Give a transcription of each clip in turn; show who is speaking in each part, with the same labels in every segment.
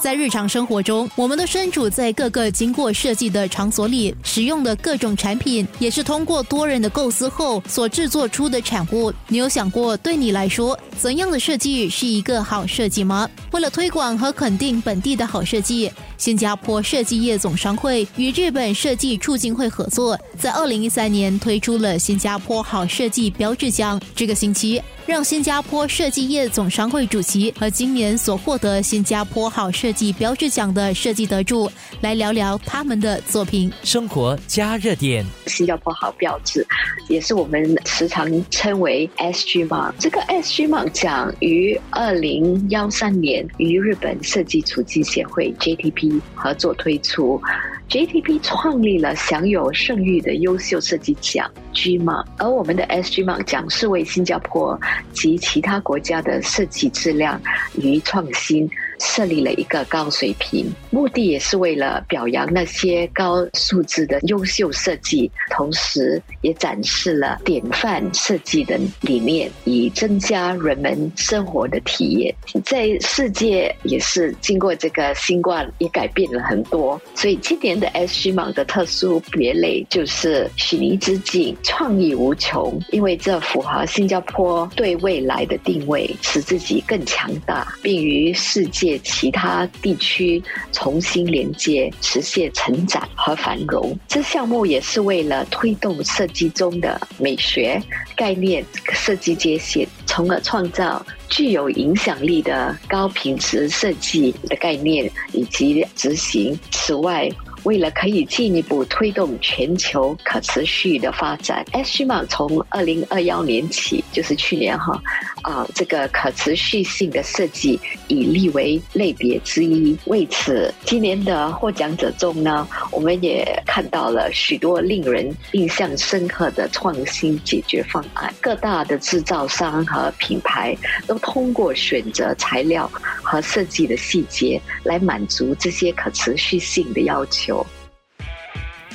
Speaker 1: 在日常生活中，我们都身处在各个经过设计的场所里，使用的各种产品也是通过多人的构思后所制作出的产物。你有想过，对你来说，怎样的设计是一个好设计吗？为了推广和肯定本地的好设计，新加坡设计业总商会与日本设计促进会合作，在二零一三年推出了新加坡好设计标志奖。这个星期。让新加坡设计业总商会主席和今年所获得新加坡好设计标志奖的设计得主来聊聊他们的作品。
Speaker 2: 生活加热点，
Speaker 3: 新加坡好标志，也是我们时常称为 SG 吗。这个 SG 奖于二零幺三年与日本设计促进协会 JTP 合作推出。JTP 创立了享有盛誉的优秀设计奖 GMA，而我们的 SGMA 奖是为新加坡及其他国家的设计质量与创新。设立了一个高水平，目的也是为了表扬那些高素质的优秀设计，同时也展示了典范设计的理念，以增加人们生活的体验。在世界也是经过这个新冠，也改变了很多。所以今年的 SG 芒的特殊别类就是许尼之境，创意无穷，因为这符合新加坡对未来的定位，使自己更强大，并与世界。其他地区重新连接，实现成长和繁荣。这项目也是为了推动设计中的美学概念设计界限，从而创造具有影响力的高品质设计的概念以及执行。此外，为了可以进一步推动全球可持续的发展，S M 从二零二幺年起，就是去年哈啊，这个可持续性的设计已立为类别之一。为此，今年的获奖者中呢，我们也看到了许多令人印象深刻的创新解决方案。各大的制造商和品牌都通过选择材料和设计的细节来满足这些可持续性的要求。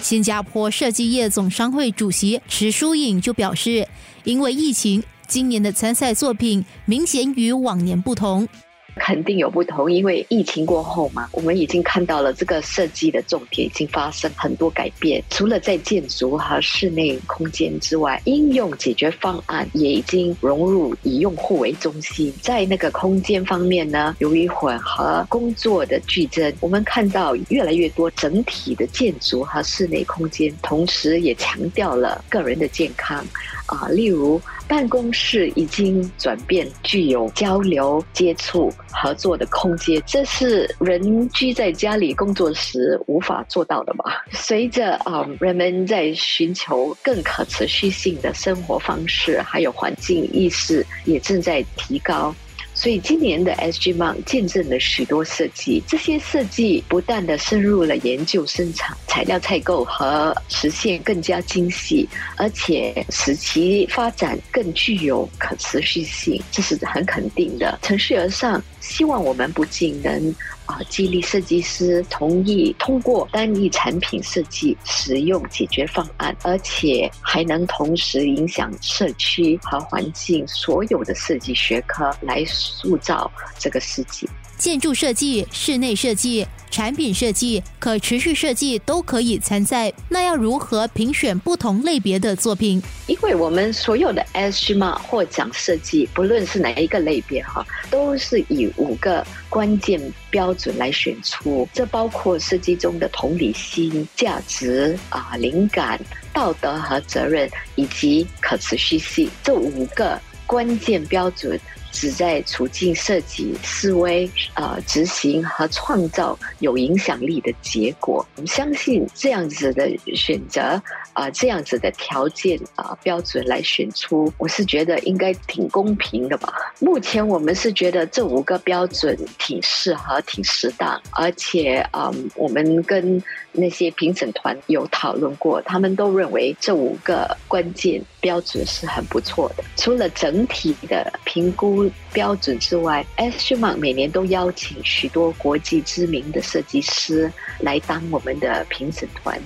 Speaker 1: 新加坡设计业总商会主席池淑颖就表示，因为疫情，今年的参赛作品明显与往年不同。
Speaker 3: 肯定有不同，因为疫情过后嘛，我们已经看到了这个设计的重点已经发生很多改变。除了在建筑和室内空间之外，应用解决方案也已经融入以用户为中心。在那个空间方面呢，由于混合工作的剧增，我们看到越来越多整体的建筑和室内空间，同时也强调了个人的健康。啊，例如办公室已经转变具有交流、接触、合作的空间，这是人居在家里工作时无法做到的吧？随着啊，人们在寻求更可持续性的生活方式，还有环境意识也正在提高。所以今年的 SG m o n 见证了许多设计，这些设计不断的深入了研究生产、材料采购和实现更加精细，而且使其发展更具有可持续性，这是很肯定的。乘势而上，希望我们不仅能。啊，激励设计师同意通过单一产品设计使用解决方案，而且还能同时影响社区和环境所有的设计学科，来塑造这个世界。
Speaker 1: 建筑设计、室内设计、产品设计、可持续设计都可以参赛。那要如何评选不同类别的作品？
Speaker 3: 因为我们所有的 S M 获奖设计，不论是哪一个类别哈，都是以五个关键标准来选出。这包括设计中的同理心、价值啊、灵感、道德和责任，以及可持续性这五个关键标准。旨在促进设计思维、呃执行和创造有影响力的结果。我们相信这样子的选择，啊这样子的条件啊标准来选出，我是觉得应该挺公平的吧。目前我们是觉得这五个标准挺适合、挺适当，而且啊我们跟那些评审团有讨论过，他们都认为这五个关键标准是很不错的。除了整体的评估。标准之外，S M 每年都邀请许多国际知名的设计师来当我们的评审团。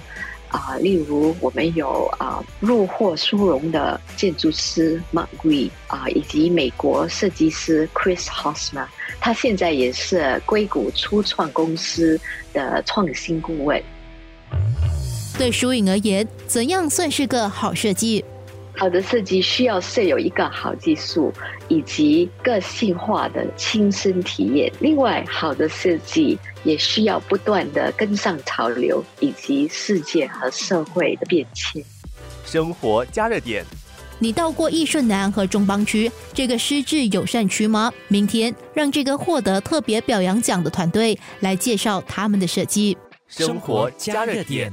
Speaker 3: 啊，例如我们有啊入获殊荣的建筑师 Mark Gui 啊，以及美国设计师 Chris Hosmer，他现在也是硅谷初创公司的创新顾问。
Speaker 1: 对疏影而言，怎样算是个好设计？
Speaker 3: 好的设计需要设有一个好技术，以及个性化的亲身体验。另外，好的设计也需要不断的跟上潮流，以及世界和社会的变迁。
Speaker 2: 生活加热点，
Speaker 1: 你到过义顺南和中邦区这个失智友善区吗？明天让这个获得特别表扬奖的团队来介绍他们的设计。
Speaker 2: 生活加热点。